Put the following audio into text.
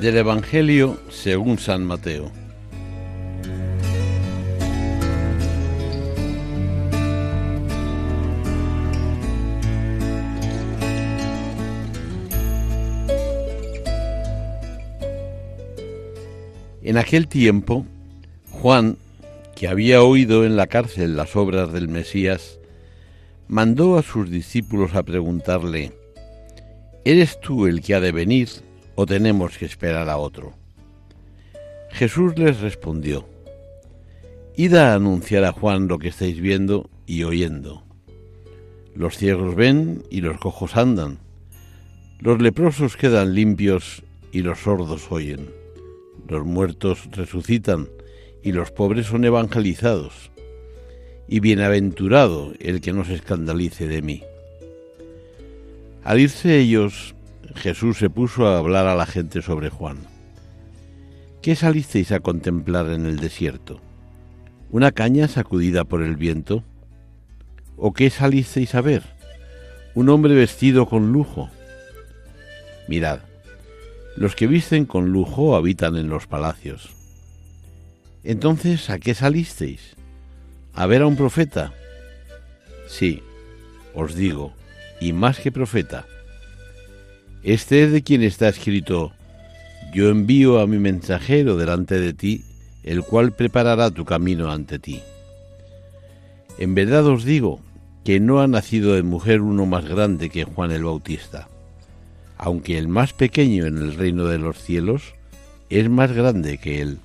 Del Evangelio según San Mateo. En aquel tiempo, Juan, que había oído en la cárcel las obras del Mesías, mandó a sus discípulos a preguntarle, ¿Eres tú el que ha de venir o tenemos que esperar a otro? Jesús les respondió, Id a anunciar a Juan lo que estáis viendo y oyendo. Los ciegos ven y los cojos andan, los leprosos quedan limpios y los sordos oyen los muertos resucitan y los pobres son evangelizados. Y bienaventurado el que no se escandalice de mí. Al irse ellos, Jesús se puso a hablar a la gente sobre Juan. ¿Qué salisteis a contemplar en el desierto? ¿Una caña sacudida por el viento? ¿O qué salisteis a ver? ¿Un hombre vestido con lujo? Mirad, los que visten con lujo habitan en los palacios. Entonces, ¿a qué salisteis? ¿A ver a un profeta? Sí, os digo, y más que profeta. Este es de quien está escrito, yo envío a mi mensajero delante de ti, el cual preparará tu camino ante ti. En verdad os digo que no ha nacido de mujer uno más grande que Juan el Bautista aunque el más pequeño en el reino de los cielos es más grande que él.